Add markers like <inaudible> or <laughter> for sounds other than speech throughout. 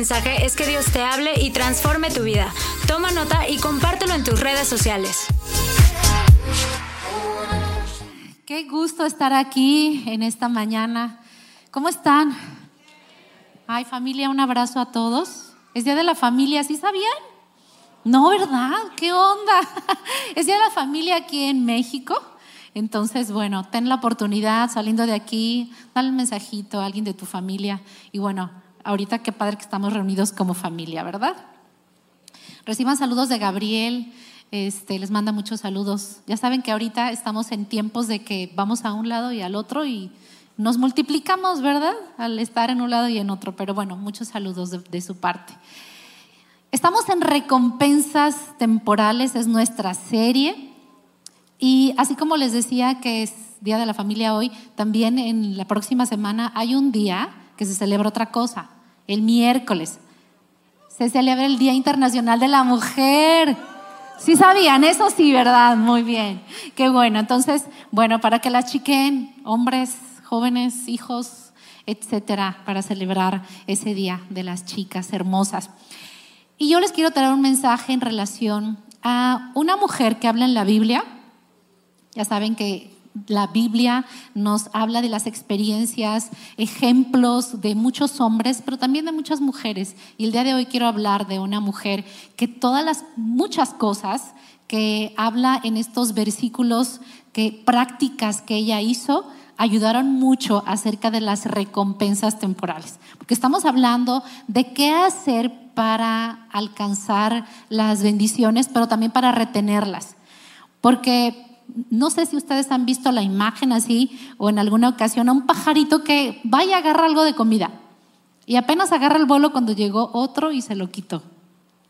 es que Dios te hable y transforme tu vida. Toma nota y compártelo en tus redes sociales. Qué gusto estar aquí en esta mañana. ¿Cómo están? Ay, familia, un abrazo a todos. Es Día de la Familia, ¿sí sabían? No, ¿verdad? ¿Qué onda? <laughs> Es Día de la Familia aquí en México. Entonces, bueno, ten la oportunidad saliendo de aquí, dale un mensajito a alguien de tu familia. Y bueno, ahorita qué padre que estamos reunidos como familia, ¿verdad? Reciban saludos de Gabriel, este, les manda muchos saludos. Ya saben que ahorita estamos en tiempos de que vamos a un lado y al otro y nos multiplicamos, ¿verdad? Al estar en un lado y en otro. Pero bueno, muchos saludos de, de su parte. Estamos en recompensas temporales, es nuestra serie. Y así como les decía que es Día de la Familia hoy, también en la próxima semana hay un día que se celebra otra cosa, el miércoles. Se celebra el Día Internacional de la Mujer. Sí sabían, eso sí, ¿verdad? Muy bien. Qué bueno. Entonces, bueno, para que la chiquen, hombres, jóvenes, hijos, etcétera, para celebrar ese Día de las Chicas Hermosas. Y yo les quiero traer un mensaje en relación a una mujer que habla en la Biblia, ya saben que la Biblia nos habla de las experiencias, ejemplos de muchos hombres, pero también de muchas mujeres. Y el día de hoy quiero hablar de una mujer que todas las muchas cosas que habla en estos versículos, que prácticas que ella hizo, ayudaron mucho acerca de las recompensas temporales. Porque estamos hablando de qué hacer para alcanzar las bendiciones, pero también para retenerlas. Porque no sé si ustedes han visto la imagen así o en alguna ocasión a un pajarito que vaya a agarrar algo de comida y apenas agarra el vuelo cuando llegó otro y se lo quitó.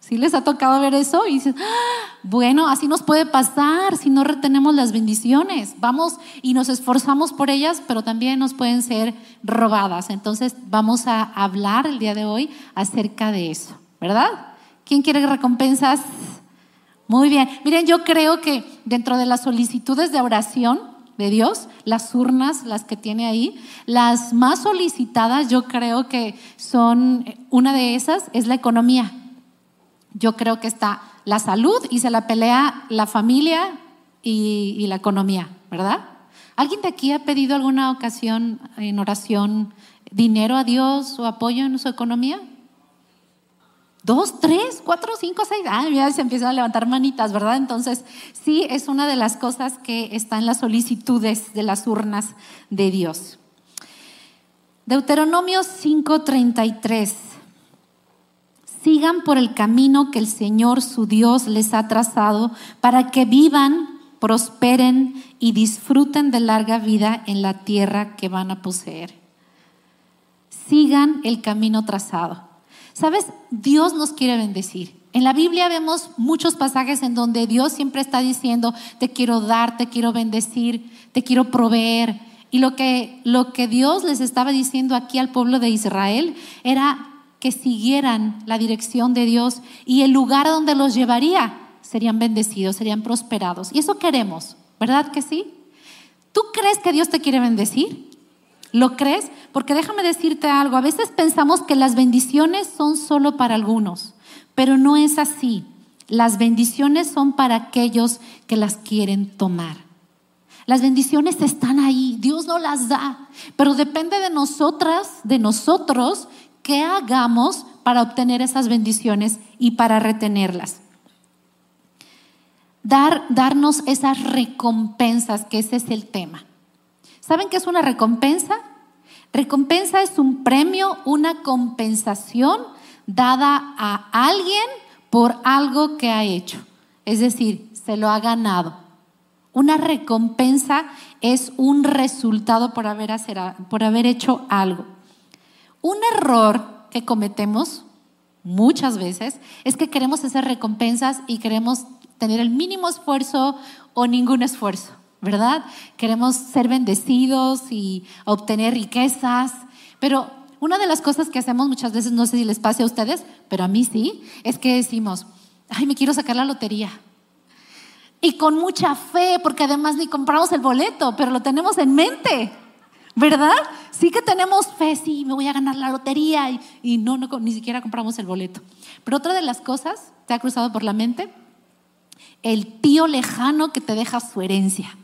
¿Sí les ha tocado ver eso? Y dicen, ah, bueno, así nos puede pasar si no retenemos las bendiciones. Vamos y nos esforzamos por ellas, pero también nos pueden ser robadas. Entonces vamos a hablar el día de hoy acerca de eso, ¿verdad? ¿Quién quiere recompensas? Muy bien. Miren, yo creo que dentro de las solicitudes de oración de Dios, las urnas, las que tiene ahí, las más solicitadas yo creo que son, una de esas es la economía. Yo creo que está la salud y se la pelea la familia y, y la economía, ¿verdad? ¿Alguien de aquí ha pedido alguna ocasión en oración dinero a Dios o apoyo en su economía? Dos, tres, cuatro, cinco, seis. Ah, ya se empiezan a levantar manitas, ¿verdad? Entonces, sí, es una de las cosas que está en las solicitudes de las urnas de Dios. Deuteronomio 5:33. Sigan por el camino que el Señor su Dios les ha trazado para que vivan, prosperen y disfruten de larga vida en la tierra que van a poseer. Sigan el camino trazado. Sabes, Dios nos quiere bendecir. En la Biblia vemos muchos pasajes en donde Dios siempre está diciendo, te quiero dar, te quiero bendecir, te quiero proveer. Y lo que, lo que Dios les estaba diciendo aquí al pueblo de Israel era que siguieran la dirección de Dios y el lugar donde los llevaría serían bendecidos, serían prosperados. Y eso queremos, ¿verdad que sí? ¿Tú crees que Dios te quiere bendecir? ¿Lo crees? Porque déjame decirte algo, a veces pensamos que las bendiciones son solo para algunos, pero no es así. Las bendiciones son para aquellos que las quieren tomar. Las bendiciones están ahí, Dios no las da, pero depende de nosotras, de nosotros, qué hagamos para obtener esas bendiciones y para retenerlas. Dar, darnos esas recompensas, que ese es el tema. ¿Saben qué es una recompensa? Recompensa es un premio, una compensación dada a alguien por algo que ha hecho. Es decir, se lo ha ganado. Una recompensa es un resultado por haber, hacer, por haber hecho algo. Un error que cometemos muchas veces es que queremos hacer recompensas y queremos tener el mínimo esfuerzo o ningún esfuerzo. ¿Verdad? Queremos ser bendecidos y obtener riquezas, pero una de las cosas que hacemos muchas veces, no sé si les pase a ustedes, pero a mí sí, es que decimos, ay, me quiero sacar la lotería. Y con mucha fe, porque además ni compramos el boleto, pero lo tenemos en mente. ¿Verdad? Sí que tenemos fe, sí, me voy a ganar la lotería y, no, no, ni siquiera compramos el boleto. Pero otra de las cosas, ¿te ha cruzado por la mente? El tío lejano que te deja su herencia.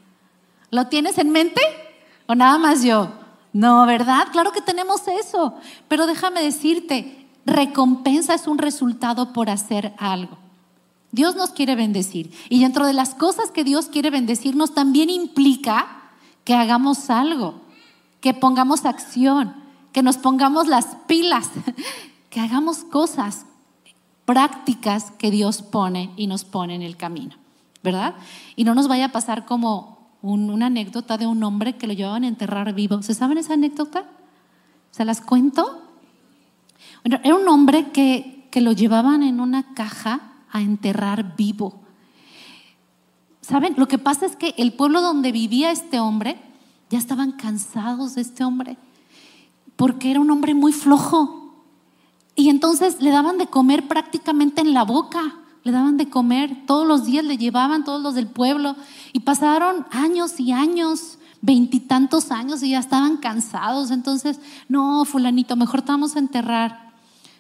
¿Lo tienes en mente? ¿O nada más yo? No, ¿verdad? Claro que tenemos eso. Pero déjame decirte, recompensa es un resultado por hacer algo. Dios nos quiere bendecir. Y dentro de las cosas que Dios quiere bendecirnos también implica que hagamos algo que pongamos acción, que nos pongamos las pilas, <laughs> que hagamos cosas prácticas que Dios pone y nos pone en el camino, ¿verdad? Y no nos vaya a pasar como una anécdota de un hombre que lo llevaban a enterrar vivo. ¿Se saben esa anécdota? ¿Se las cuento? Era un hombre que, que lo llevaban en una caja a enterrar vivo. ¿Saben? Lo que pasa es que el pueblo donde vivía este hombre ya estaban cansados de este hombre, porque era un hombre muy flojo. Y entonces le daban de comer prácticamente en la boca, le daban de comer, todos los días le llevaban todos los del pueblo. Y pasaron años y años, veintitantos años y ya estaban cansados. Entonces, no, fulanito, mejor te vamos a enterrar.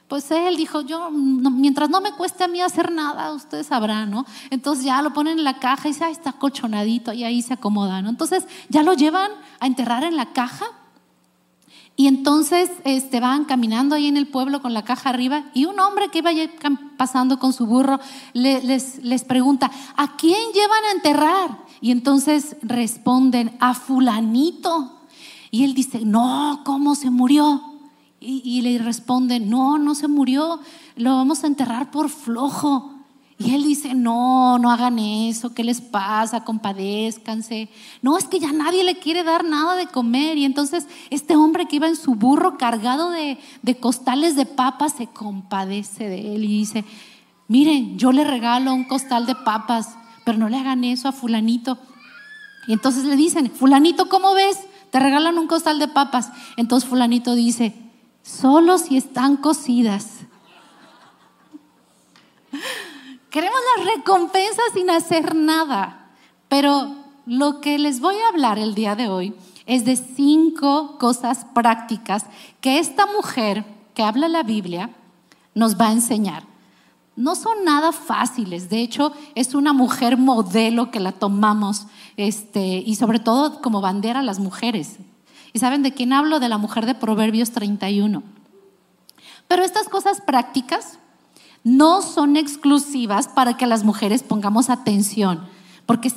Pues él dijo, yo, mientras no me cueste a mí hacer nada, ustedes sabrán, ¿no? Entonces ya lo ponen en la caja y dice, ah, está colchonadito y ahí se acomoda, ¿no? Entonces ya lo llevan a enterrar en la caja y entonces este, van caminando ahí en el pueblo con la caja arriba y un hombre que iba pasando con su burro les, les pregunta, ¿a quién llevan a enterrar? Y entonces responden, a fulanito. Y él dice, no, ¿cómo se murió? Y, le responde, no, no se murió, lo vamos a enterrar por flojo. Y él dice, no, no hagan eso, ¿qué les pasa? Compadézcanse. No, es que ya nadie le quiere dar nada de comer. Y entonces este hombre que iba en su burro cargado de, de costales de papas se compadece de él y dice, miren, yo le regalo un costal de papas, pero no le hagan eso a fulanito. Y entonces le dicen, fulanito, ¿cómo ves? Te regalan un costal de papas. Entonces fulanito dice, solo si están cocidas. Queremos las recompensas sin hacer nada, pero lo que les voy a hablar el día de hoy es de cinco cosas prácticas que esta mujer que habla la Biblia nos va a enseñar. No son nada fáciles, de hecho es una mujer modelo que la tomamos este, y sobre todo como bandera a las mujeres. ¿Y saben de quién hablo? De la mujer de Proverbios 31. Pero estas cosas prácticas no son exclusivas para que las mujeres pongamos atención, porque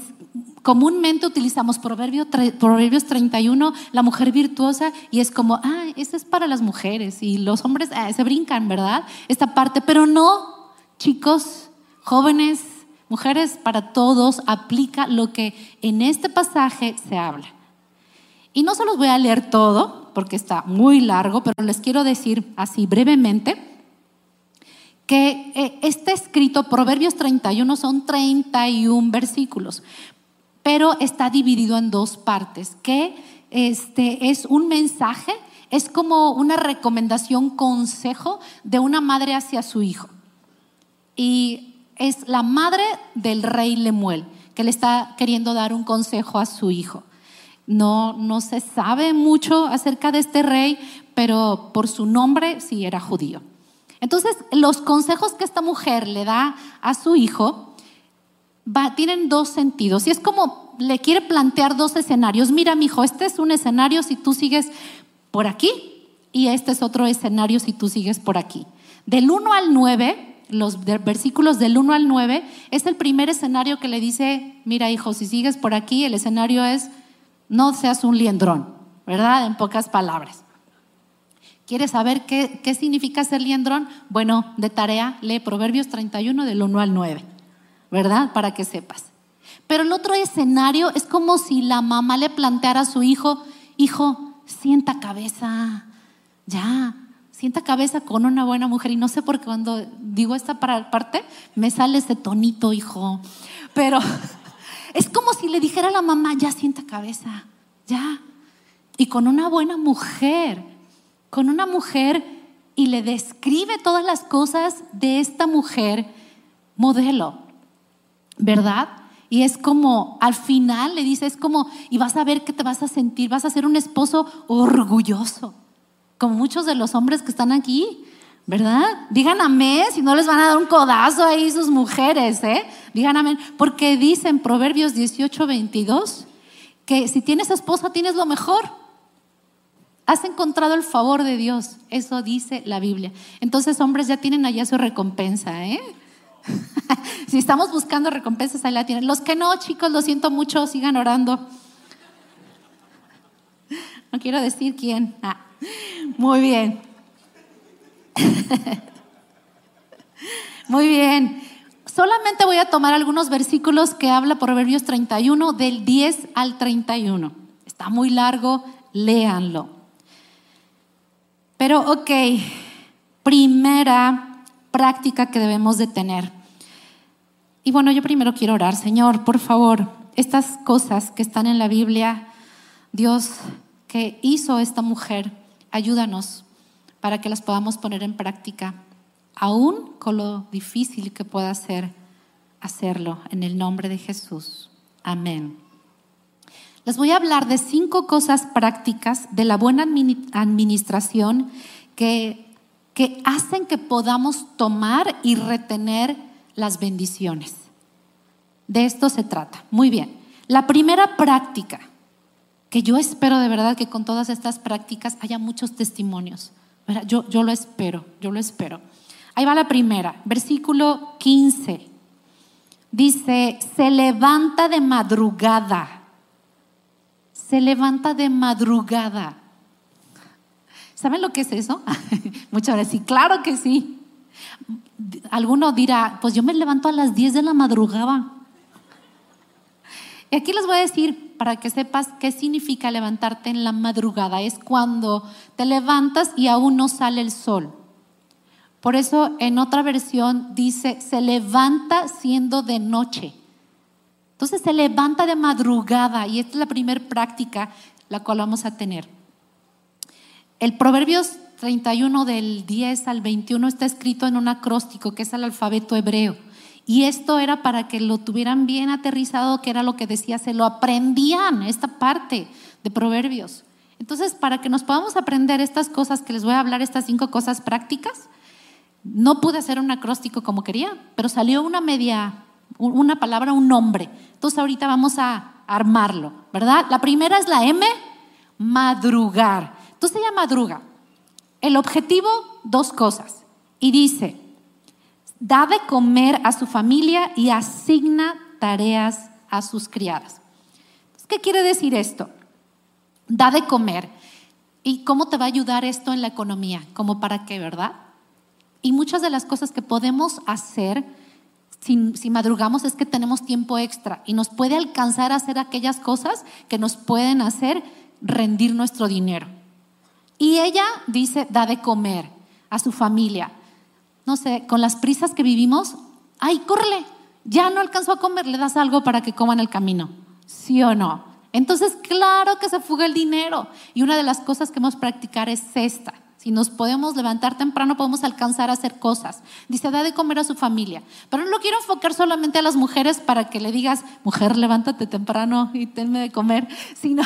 comúnmente utilizamos Proverbios, Proverbios 31, la mujer virtuosa, y es como, ah, eso es para las mujeres, y los hombres ah, se brincan, ¿verdad? Esta parte, pero no, chicos, jóvenes, mujeres, para todos aplica lo que en este pasaje se habla. Y no se los voy a leer todo, porque está muy largo, pero les quiero decir así brevemente que eh, este escrito, Proverbios 31, son 31 versículos, pero está dividido en dos partes, que este, es un mensaje, es como una recomendación, consejo de una madre hacia su hijo. Y es la madre del rey Lemuel, que le está queriendo dar un consejo a su hijo. No, no se sabe mucho acerca de este rey, pero por su nombre sí era judío. Entonces, los consejos que esta mujer le da a su hijo tienen dos sentidos. Y es como le quiere plantear dos escenarios. Mira, mi hijo, este es un escenario si tú sigues por aquí y este es otro escenario si tú sigues por aquí. Del 1 al 9, los versículos del 1 al 9, es el primer escenario que le dice, mira, hijo, si sigues por aquí, el escenario es no seas un liendrón, ¿verdad? En pocas palabras. ¿Quieres saber qué, qué significa ser liendrón? Bueno, de tarea, lee Proverbios 31 del 1 al 9, ¿verdad? Para que sepas. Pero el otro escenario es como si la mamá le planteara a su hijo, hijo, sienta cabeza, ya, sienta cabeza con una buena mujer. Y no sé por qué cuando digo esta parte me sale ese tonito, hijo. Pero <laughs> es como si le dijera a la mamá, ya sienta cabeza, ya. Y con una buena mujer, con una mujer y le describe todas las cosas de esta mujer modelo, ¿verdad? Y es como, al final le dice, es como, y vas a ver que te vas a sentir, vas a ser un esposo orgulloso, como muchos de los hombres que están aquí, ¿verdad? Digan amén, si no les van a dar un codazo ahí sus mujeres, ¿eh? Digan amén, porque dice en Proverbios 18, 22, que si tienes esposa tienes lo mejor. Has encontrado el favor de Dios, eso dice la Biblia. Entonces, hombres ya tienen allá su recompensa, ¿eh? <laughs> si estamos buscando recompensas, ahí la tienen. Los que no, chicos, lo siento mucho, sigan orando. No quiero decir quién. Ah, muy bien. <laughs> Muy bien. Solamente voy a tomar algunos versículos que habla Proverbios 31, del 10 al 31. Está muy largo, léanlo. Pero, ok, primera práctica que debemos de tener. Y bueno, yo primero quiero orar, Señor, por favor, estas cosas que están en la Biblia, Dios, que hizo esta mujer, ayúdanos para que las podamos poner en práctica, aún con lo difícil que pueda ser hacerlo, en el nombre de Jesús. Amén. Les voy a hablar de cinco cosas prácticas de la buena administración que, que hacen que podamos tomar y retener las bendiciones. De esto se trata. Muy bien. La primera práctica, que yo espero de verdad que con todas estas prácticas haya muchos testimonios. Yo, yo lo espero, yo lo espero. Ahí va la primera, versículo 15. Dice, se levanta de madrugada. Se levanta de madrugada. ¿Saben lo que es eso? <laughs> Muchas veces, sí, claro que sí. Alguno dirá, pues yo me levanto a las 10 de la madrugada. Y aquí les voy a decir, para que sepas qué significa levantarte en la madrugada, es cuando te levantas y aún no sale el sol. Por eso en otra versión dice, se levanta siendo de noche. Entonces se levanta de madrugada y esta es la primera práctica la cual vamos a tener. El Proverbios 31 del 10 al 21 está escrito en un acróstico que es el alfabeto hebreo. Y esto era para que lo tuvieran bien aterrizado, que era lo que decía, se lo aprendían, esta parte de Proverbios. Entonces, para que nos podamos aprender estas cosas que les voy a hablar, estas cinco cosas prácticas, no pude hacer un acróstico como quería, pero salió una media, una palabra, un nombre. Entonces, ahorita vamos a armarlo, ¿verdad? La primera es la M, madrugar. Entonces, ella madruga. El objetivo, dos cosas. Y dice, da de comer a su familia y asigna tareas a sus criadas. ¿Qué quiere decir esto? Da de comer. ¿Y cómo te va a ayudar esto en la economía? ¿Cómo para qué, verdad? Y muchas de las cosas que podemos hacer si, madrugamos es que tenemos tiempo extra y nos puede alcanzar a hacer aquellas cosas que nos pueden hacer rendir nuestro dinero. Y ella dice, da de comer a su familia no sé, con las prisas que vivimos, ay, córrele, ya no alcanzó a comer, le das algo para que coman el camino, ¿sí o no? Entonces, claro que se fuga el dinero. Y una de las cosas que hemos practicar es esta. Si nos podemos levantar temprano, podemos alcanzar a hacer cosas. Dice, da de comer a su familia. Pero no lo quiero enfocar solamente a las mujeres para que le digas, mujer, levántate temprano y tenme de comer, <laughs> sino,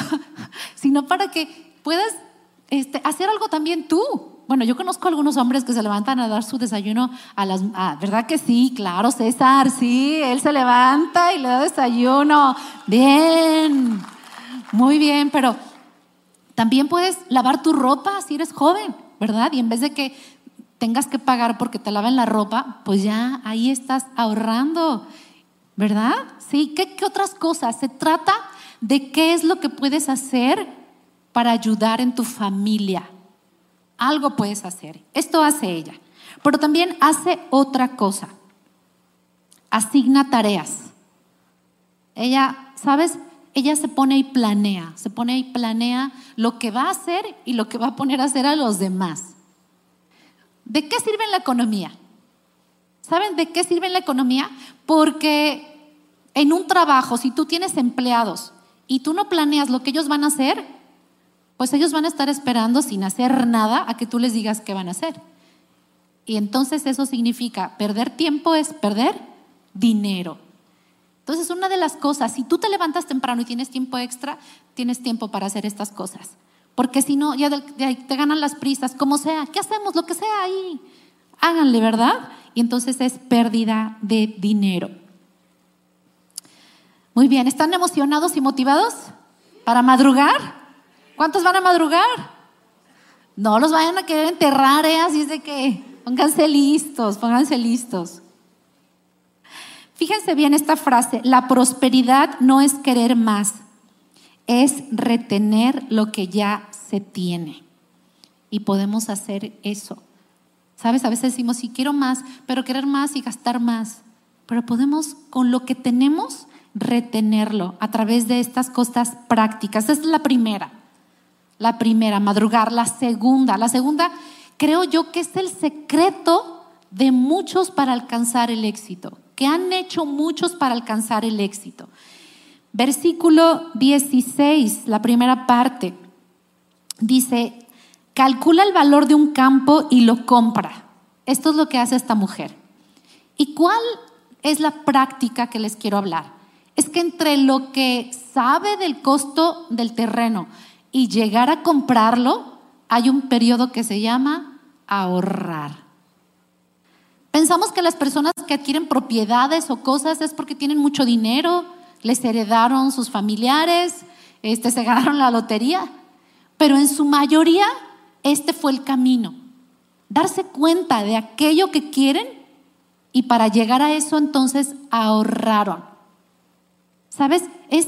sino para que puedas este, hacer algo también tú. Bueno, yo conozco algunos hombres que se levantan a dar su desayuno a las... ¿Verdad que sí? Claro, César, sí, él se levanta y le da desayuno. Bien, muy bien, pero también puedes lavar tu ropa si eres joven, ¿verdad? Y en vez de que tengas que pagar porque te laven la ropa, pues ya ahí estás ahorrando, ¿verdad? Sí, ¿qué, qué otras cosas? Se trata de qué es lo que puedes hacer para ayudar en tu familia algo puedes hacer. Esto hace ella. Pero también hace otra cosa. Asigna tareas. Ella, ¿sabes? Ella se pone y planea, se pone y planea lo que va a hacer y lo que va a poner a hacer a los demás. ¿De qué sirve la economía? ¿Saben de qué sirve la economía? Porque en un trabajo, si tú tienes empleados y tú no planeas lo que ellos van a hacer, pues ellos van a estar esperando sin hacer nada a que tú les digas qué van a hacer. Y entonces eso significa perder tiempo es perder dinero. Entonces, una de las cosas, si tú te levantas temprano y tienes tiempo extra, tienes tiempo para hacer estas cosas. Porque si no, ya te ganan las prisas, como sea, ¿qué hacemos? Lo que sea ahí. Háganle, ¿verdad? Y entonces es pérdida de dinero. Muy bien, ¿están emocionados y motivados para madrugar? ¿Cuántos van a madrugar? No los vayan a querer enterrar, ¿eh? Así es de que pónganse listos, pónganse listos. Fíjense bien esta frase, la prosperidad no es querer más, es retener lo que ya se tiene. Y podemos hacer eso. ¿Sabes? A veces decimos, sí, quiero más, pero querer más y gastar más. Pero podemos, con lo que tenemos, retenerlo a través de estas cosas prácticas. Esa es la primera. La primera, madrugar. La segunda, la segunda creo yo que es el secreto de muchos para alcanzar el éxito, que han hecho muchos para alcanzar el éxito. Versículo 16, la primera parte, dice, calcula el valor de un campo y lo compra. Esto es lo que hace esta mujer. ¿Y cuál es la práctica que les quiero hablar? Es que entre lo que sabe del costo del terreno y llegar a comprarlo, hay un periodo que se llama ahorrar. Pensamos que las personas que adquieren propiedades o cosas es porque tienen mucho dinero, les heredaron sus familiares, este, se ganaron la lotería, pero en su mayoría este fue el camino. Darse cuenta de aquello que quieren y para llegar a eso entonces ahorraron. ¿Sabes? Es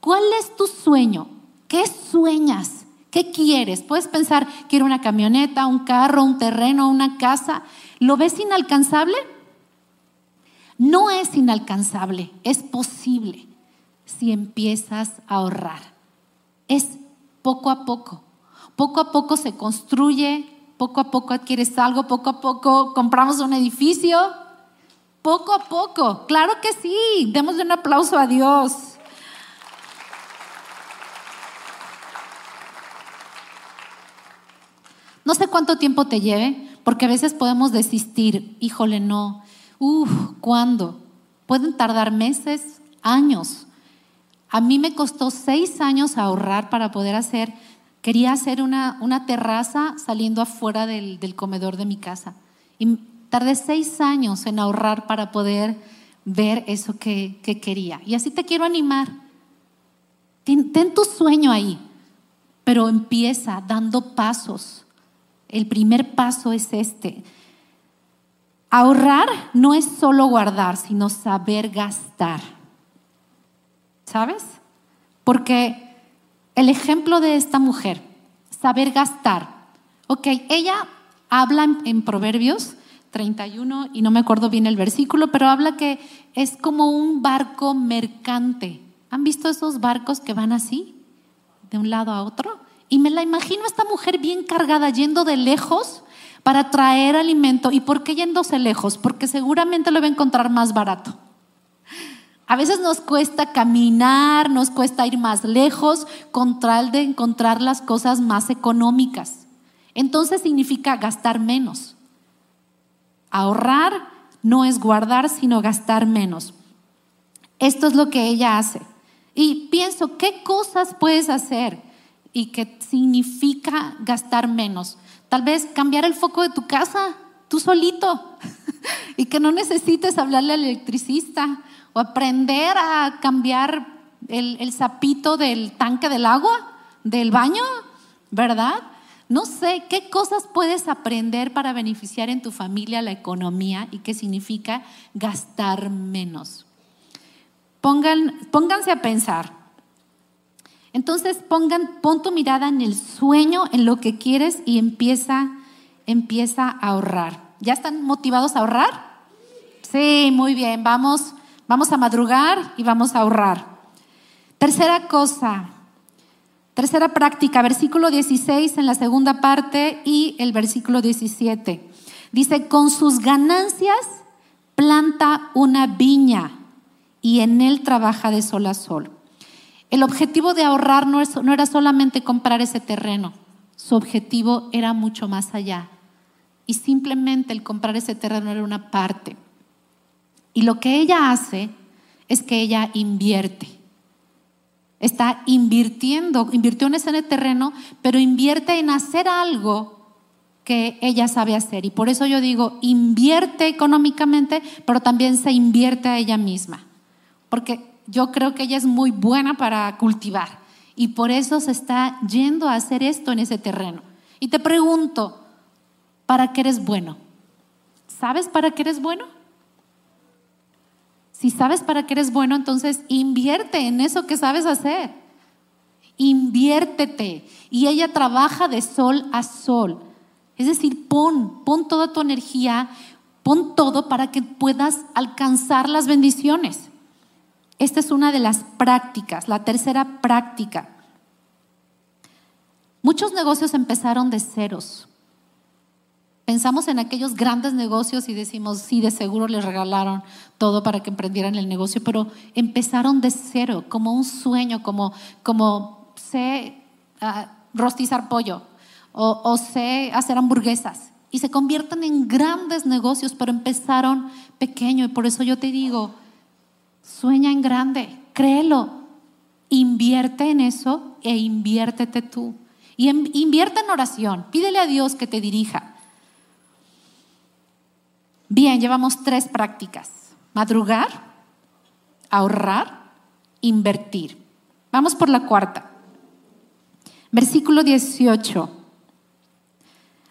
cuál es tu sueño, qué sueñas, qué quieres. Puedes pensar, quiero una camioneta, un carro, un terreno, una casa. ¿Lo ves inalcanzable? No es inalcanzable, es posible si empiezas a ahorrar. Es poco a poco. Poco a poco se construye, poco a poco adquieres algo, poco a poco compramos un edificio, poco a poco. Claro que sí, démosle un aplauso a Dios. No sé cuánto tiempo te lleve, porque a veces podemos desistir. Híjole, no. Uf, ¿cuándo? Pueden tardar meses, años. A mí me costó seis años ahorrar para poder hacer, quería hacer una, una terraza saliendo afuera del, del, comedor de mi casa. Y tardé seis años en ahorrar para poder ver eso que, que quería. Y así te quiero animar. Ten, ten tu sueño ahí, pero empieza dando pasos. El primer paso es este. Ahorrar no es solo guardar, sino saber gastar. ¿Sabes? Porque el ejemplo de esta mujer, saber gastar. Ok, ella habla en, Proverbios 31 y no me acuerdo bien el versículo, pero habla que es como un barco mercante. ¿Han visto esos barcos que van así, de un lado a otro? Y me la imagino a esta mujer bien cargada, yendo de lejos para traer alimento. ¿Y por qué yéndose lejos? Porque seguramente lo va a encontrar más barato. A veces nos cuesta caminar, nos cuesta ir más lejos con tal de encontrar las cosas más económicas. Entonces significa gastar menos. Ahorrar no es guardar, sino gastar menos. Esto es lo que ella hace. Y pienso, ¿qué cosas puedes hacer y qué significa gastar menos? Tal vez cambiar el foco de tu casa, tú solito, <laughs> y que no necesites hablarle al electricista o aprender a cambiar el, el zapito del tanque del agua, del baño, ¿verdad? No sé qué cosas puedes aprender para beneficiar en tu familia la economía y qué significa gastar menos. Pongan, pónganse a pensar. Entonces pongan, pon tu mirada en el sueño, en lo que quieres y empieza, empieza a ahorrar. ¿Ya están motivados a ahorrar? Sí, muy bien. Vamos Vamos a madrugar y vamos a ahorrar. Tercera cosa, tercera práctica, versículo 16 en la segunda parte y el versículo 17. Dice, con sus ganancias planta una viña y en él trabaja de sol a sol. El objetivo de ahorrar no, era solamente comprar ese terreno, su objetivo era mucho más allá. Y simplemente el comprar ese terreno era una parte. Y lo que ella hace es que ella invierte. Está invirtiendo, invirtió en ese terreno, pero invierte en hacer algo que ella sabe hacer. Y por eso yo digo, invierte económicamente, pero también se invierte a ella misma. Porque yo creo que ella es muy buena para cultivar. Y por eso se está yendo a hacer esto en ese terreno. Y te pregunto, ¿para qué eres bueno? ¿Sabes para qué eres bueno? Si sabes para qué eres bueno, entonces invierte en eso que sabes hacer. Inviértete. Y ella trabaja de sol a sol. Es decir, pon, pon toda tu energía, pon todo para que puedas alcanzar las bendiciones. Esta es una de las prácticas, la tercera práctica. Muchos negocios empezaron de ceros. Pensamos en aquellos grandes negocios y decimos, sí, de seguro les regalaron todo para que emprendieran el negocio, pero empezaron de cero, como un sueño, como, como sé uh, rostizar pollo o, o sé hacer hamburguesas. Y se convierten en grandes negocios, pero empezaron pequeño. Y por eso yo te digo, sueña en grande, créelo, invierte en eso e inviértete tú. Y invierte en oración, pídele a Dios que te dirija. Bien, llevamos tres prácticas. Madrugar, ahorrar, invertir. Vamos por la cuarta. Versículo 18.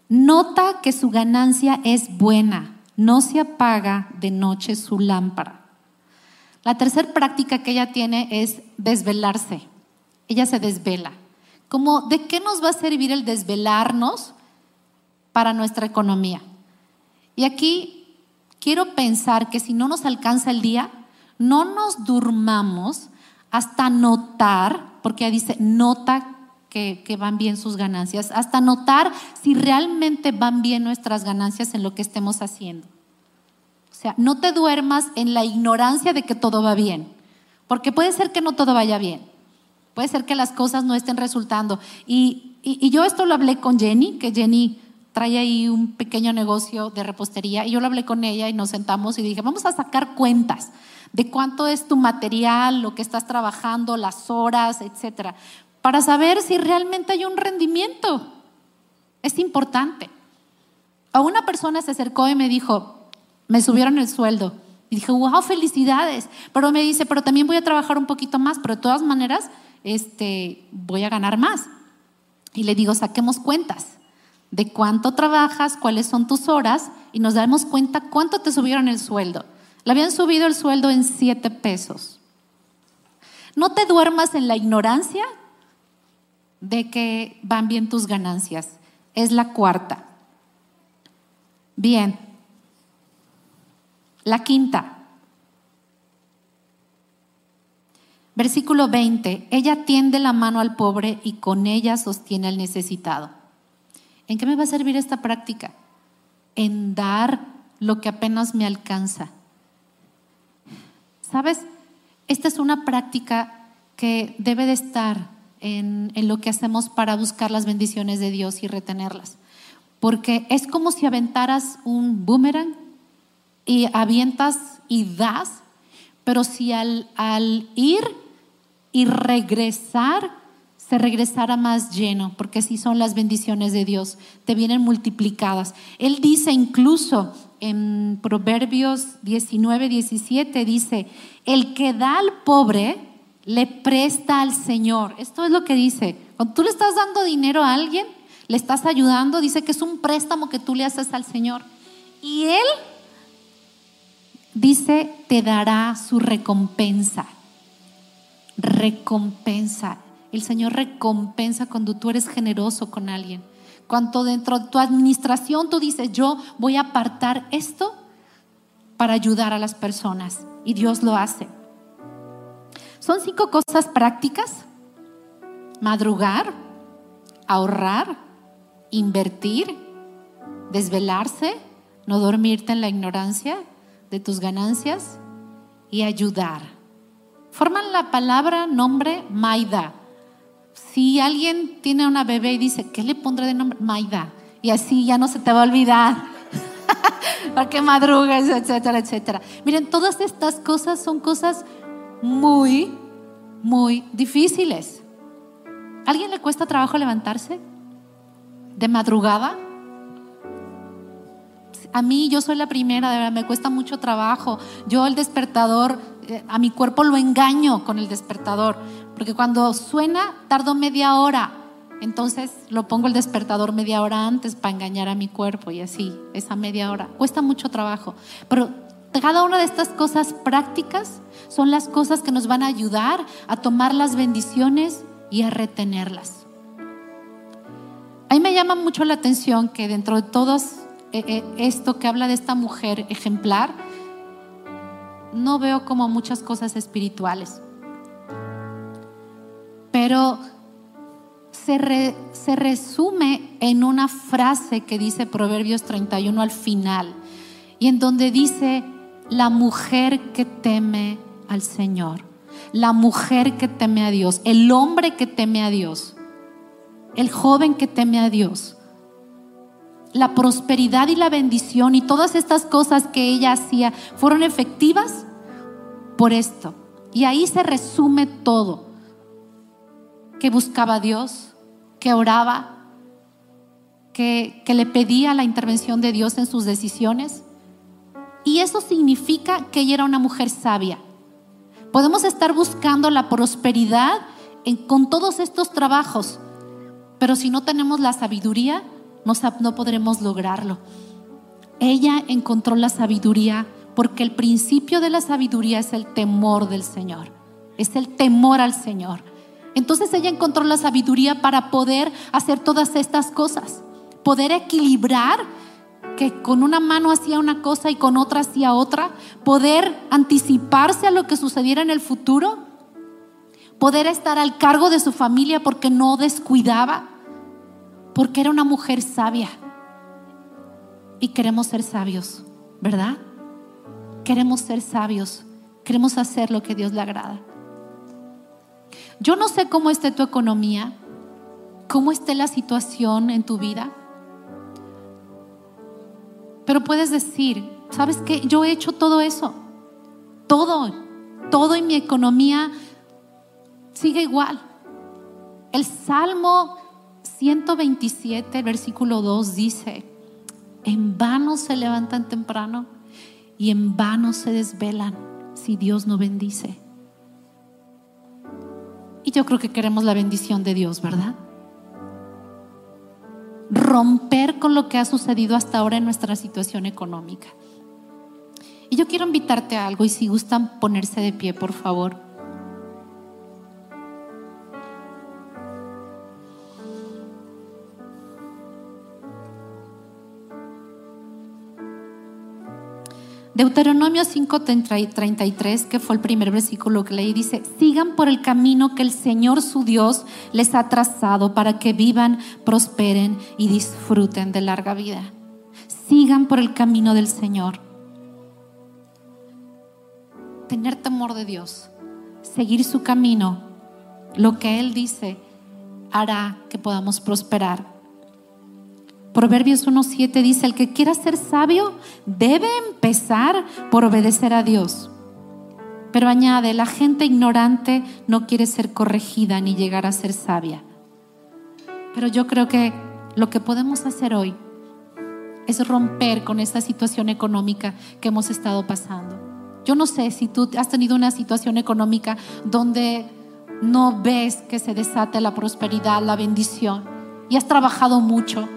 Nota que su ganancia es buena, no se apaga de noche su lámpara. La tercera práctica que ella tiene es desvelarse. Ella se desvela. Como, ¿de qué nos va a servir el desvelarnos para nuestra economía? Y aquí quiero pensar que si no nos alcanza el día, no nos durmamos hasta notar, porque dice, nota que, que, van bien sus ganancias, hasta notar si realmente van bien nuestras ganancias en lo que estemos haciendo. O sea, no te duermas en la ignorancia de que todo va bien, porque puede ser que no todo vaya bien, puede ser que las cosas no estén resultando. Y, y, yo esto lo hablé con Jenny, que Jenny trae ahí un pequeño negocio de repostería y yo lo hablé con ella y nos sentamos y dije, vamos a sacar cuentas de cuánto es tu material, lo que estás trabajando, las horas, etcétera, para saber si realmente hay un rendimiento. Es importante. A una persona se acercó y me dijo, me subieron el sueldo. Y dije, wow, felicidades. Pero me dice, pero también voy a trabajar un poquito más, pero de todas maneras, este, voy a ganar más. Y le digo, saquemos cuentas de cuánto trabajas, cuáles son tus horas y nos damos cuenta cuánto te subieron el sueldo. Le habían subido el sueldo en siete pesos. No te duermas en la ignorancia de que van bien tus ganancias. Es la cuarta. Bien. La quinta. Versículo 20. Ella tiende la mano al pobre y con ella sostiene al necesitado. ¿En qué me va a servir esta práctica? En dar lo que apenas me alcanza. ¿Sabes? Esta es una práctica que debe de estar en, en, lo que hacemos para buscar las bendiciones de Dios y retenerlas. Porque es como si aventaras un boomerang y avientas y das, pero si al, al ir y regresar se regresara más lleno, porque así son las bendiciones de Dios, te vienen multiplicadas. Él dice incluso en Proverbios 19, 17, dice, el que da al pobre, le presta al Señor. Esto es lo que dice. Cuando tú le estás dando dinero a alguien, le estás ayudando, dice que es un préstamo que tú le haces al Señor. Y Él dice, te dará su recompensa. Recompensa. El Señor recompensa cuando tú eres generoso con alguien. Cuando dentro de tu administración tú dices, yo voy a apartar esto para ayudar a las personas. Y Dios lo hace. Son cinco cosas prácticas. Madrugar, ahorrar, invertir, desvelarse, no dormirte en la ignorancia de tus ganancias y ayudar. Forman la palabra nombre Maida si alguien tiene una bebé y dice, ¿qué le pondré de nombre? Maida. Y así ya no se te va a olvidar. <laughs> Porque madrugues, etcétera, etcétera. Miren, todas estas cosas son cosas muy, muy difíciles. ¿Alguien le cuesta trabajo levantarse? ¿De madrugada? A mí yo soy la primera, de verdad, me cuesta mucho trabajo. Yo el despertador, eh, a mi cuerpo lo engaño con el despertador, porque cuando suena tardo media hora, entonces lo pongo el despertador media hora antes para engañar a mi cuerpo y así, esa media hora. Cuesta mucho trabajo, pero cada una de estas cosas prácticas son las cosas que nos van a ayudar a tomar las bendiciones y a retenerlas. A mí me llama mucho la atención que dentro de eh, esto que habla de esta mujer ejemplar, no veo como muchas cosas espirituales. Pero se, se resume en una frase que dice Proverbios 31 al final, y en donde dice, la mujer que teme al Señor, la mujer que teme a Dios, el hombre que teme a Dios, el joven que teme a Dios. La prosperidad y la bendición y todas estas cosas que ella hacía fueron efectivas por esto. Y ahí se resume todo. Que buscaba a Dios, que oraba, que, que le pedía la intervención de Dios en sus decisiones y eso significa que ella era una mujer sabia. Podemos estar buscando la prosperidad con todos estos trabajos, pero si no tenemos la sabiduría, no, no podremos lograrlo. Ella encontró la sabiduría porque el principio de la sabiduría es el temor del Señor, es el temor al Señor. Entonces ella encontró la sabiduría para poder hacer todas estas cosas, poder equilibrar que con una mano hacía una cosa y con otra hacía otra, poder anticiparse a lo que sucediera en el futuro, poder estar al cargo de su familia porque no descuidaba, porque era una mujer sabia. Y queremos ser sabios, ¿verdad? Queremos ser sabios, queremos hacer lo que Dios le agrada. Yo no sé cómo esté tu economía, cómo esté la situación en tu vida. Pero puedes decir, ¿sabes qué? Yo he hecho todo eso. Todo, todo en mi economía sigue igual. El Salmo 127, versículo 2 dice, en vano se levantan temprano y en vano se desvelan si Dios no bendice. Y yo creo que queremos la bendición de Dios, ¿verdad? romper con lo que ha sucedido hasta ahora en nuestra situación económica. Y yo quiero invitarte a algo y si gustan ponerse de pie, por favor. Deuteronomio 5:33, que fue el primer versículo que leí, dice, sigan por el camino que el Señor su Dios les ha trazado para que vivan, prosperen y disfruten de larga vida. Sigan por el camino del Señor. Tener temor de Dios, seguir su camino, lo que Él dice, hará que podamos prosperar Proverbios 1.7 dice, el que quiera ser sabio debe empezar por obedecer a Dios. Pero añade, la gente ignorante no quiere ser corregida ni llegar a ser sabia. Pero yo creo que lo que podemos hacer hoy es romper con esta situación económica que hemos estado pasando. Yo no sé si tú has tenido una situación económica donde no ves que se desate la prosperidad, la bendición, y has trabajado mucho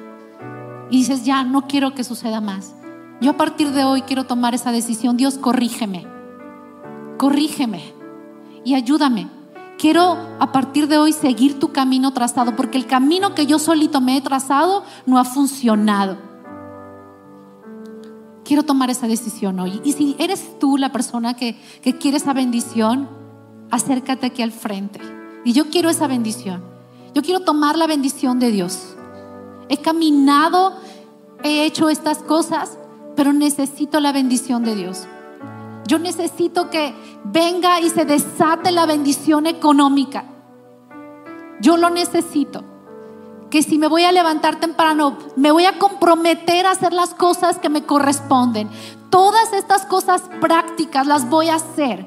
y dices, ya, no quiero que suceda más. Yo a partir de hoy quiero tomar esa decisión. Dios, corrígeme. Corrígeme y ayúdame. Quiero a partir de hoy seguir tu camino trazado, porque el camino que yo solito me he trazado no ha funcionado. Quiero tomar esa decisión hoy. Y si eres tú la persona que, que quiere esa bendición, acércate aquí al frente. Y yo quiero esa bendición. Yo quiero tomar la bendición de Dios. He caminado, he hecho estas cosas, pero necesito la bendición de Dios. Yo necesito que venga y se desate la bendición económica. Yo lo necesito. Que si me voy a levantar temprano, me voy a comprometer a hacer las cosas que me corresponden. Todas estas cosas prácticas las voy a hacer.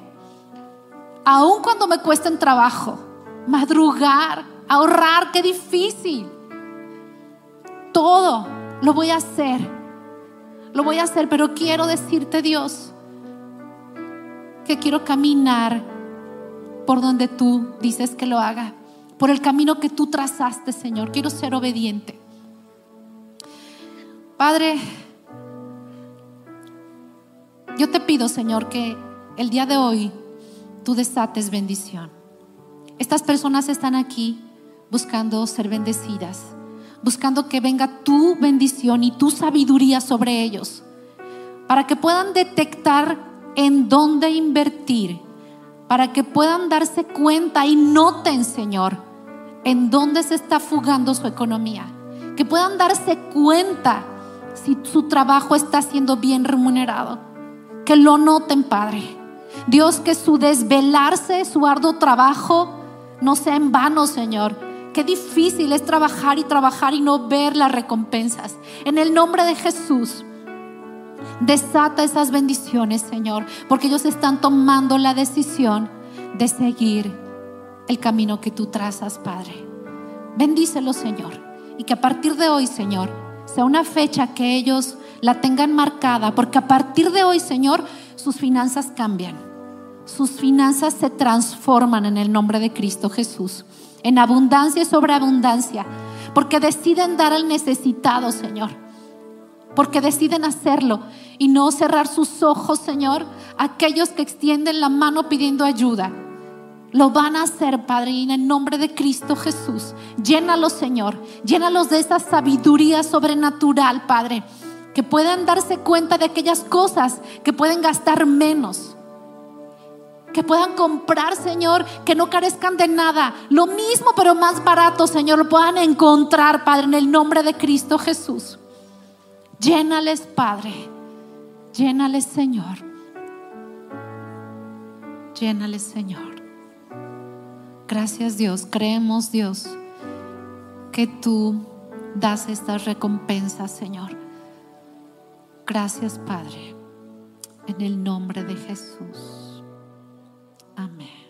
aun cuando me cuesten trabajo, madrugar, ahorrar, qué difícil. Todo lo voy a hacer. Lo voy a hacer, pero quiero decirte, Dios, que quiero caminar por donde tú dices que lo haga, por el camino que tú trazaste, Señor. Quiero ser obediente. Padre, yo te pido, Señor, que el día de hoy tú desates bendición. Estas personas están aquí buscando ser bendecidas, buscando que venga tu bendición y tu sabiduría sobre ellos, para que puedan detectar en dónde invertir, para que puedan darse cuenta y noten, Señor, en dónde se está fugando su economía, que puedan darse cuenta si su trabajo está siendo bien remunerado que lo noten, Padre. Dios, que su desvelarse, su arduo trabajo no sea en vano, Señor. Qué difícil es trabajar y trabajar y no ver las recompensas. En el nombre de Jesús, desata esas bendiciones, Señor, porque ellos están tomando la decisión de seguir el camino que tú trazas, Padre. Bendícelo, Señor, y que a partir de hoy, Señor, sea una fecha que ellos la tengan marcada, porque a partir de hoy, Señor, sus finanzas cambian. Sus finanzas se transforman en el nombre de Cristo Jesús, en abundancia y sobre abundancia, porque deciden dar al necesitado, Señor. Porque deciden hacerlo y no cerrar sus ojos, Señor, aquellos que extienden la mano pidiendo ayuda. Lo van a hacer, Padre, en el nombre de Cristo Jesús. Llénalos, Señor. Llénalos de esa sabiduría sobrenatural, Padre que puedan darse cuenta de aquellas cosas que pueden gastar menos. Que puedan comprar, Señor, que no carezcan de nada. Lo mismo, pero más barato, Señor, lo puedan encontrar, Padre, en el nombre de Cristo Jesús. Llénales, Padre. Llénales, Señor. Llénales, Señor. Gracias, Dios. Creemos, Dios, que tú das estas recompensas, Señor. Gracias, Padre, en el nombre de Jesús. Amén.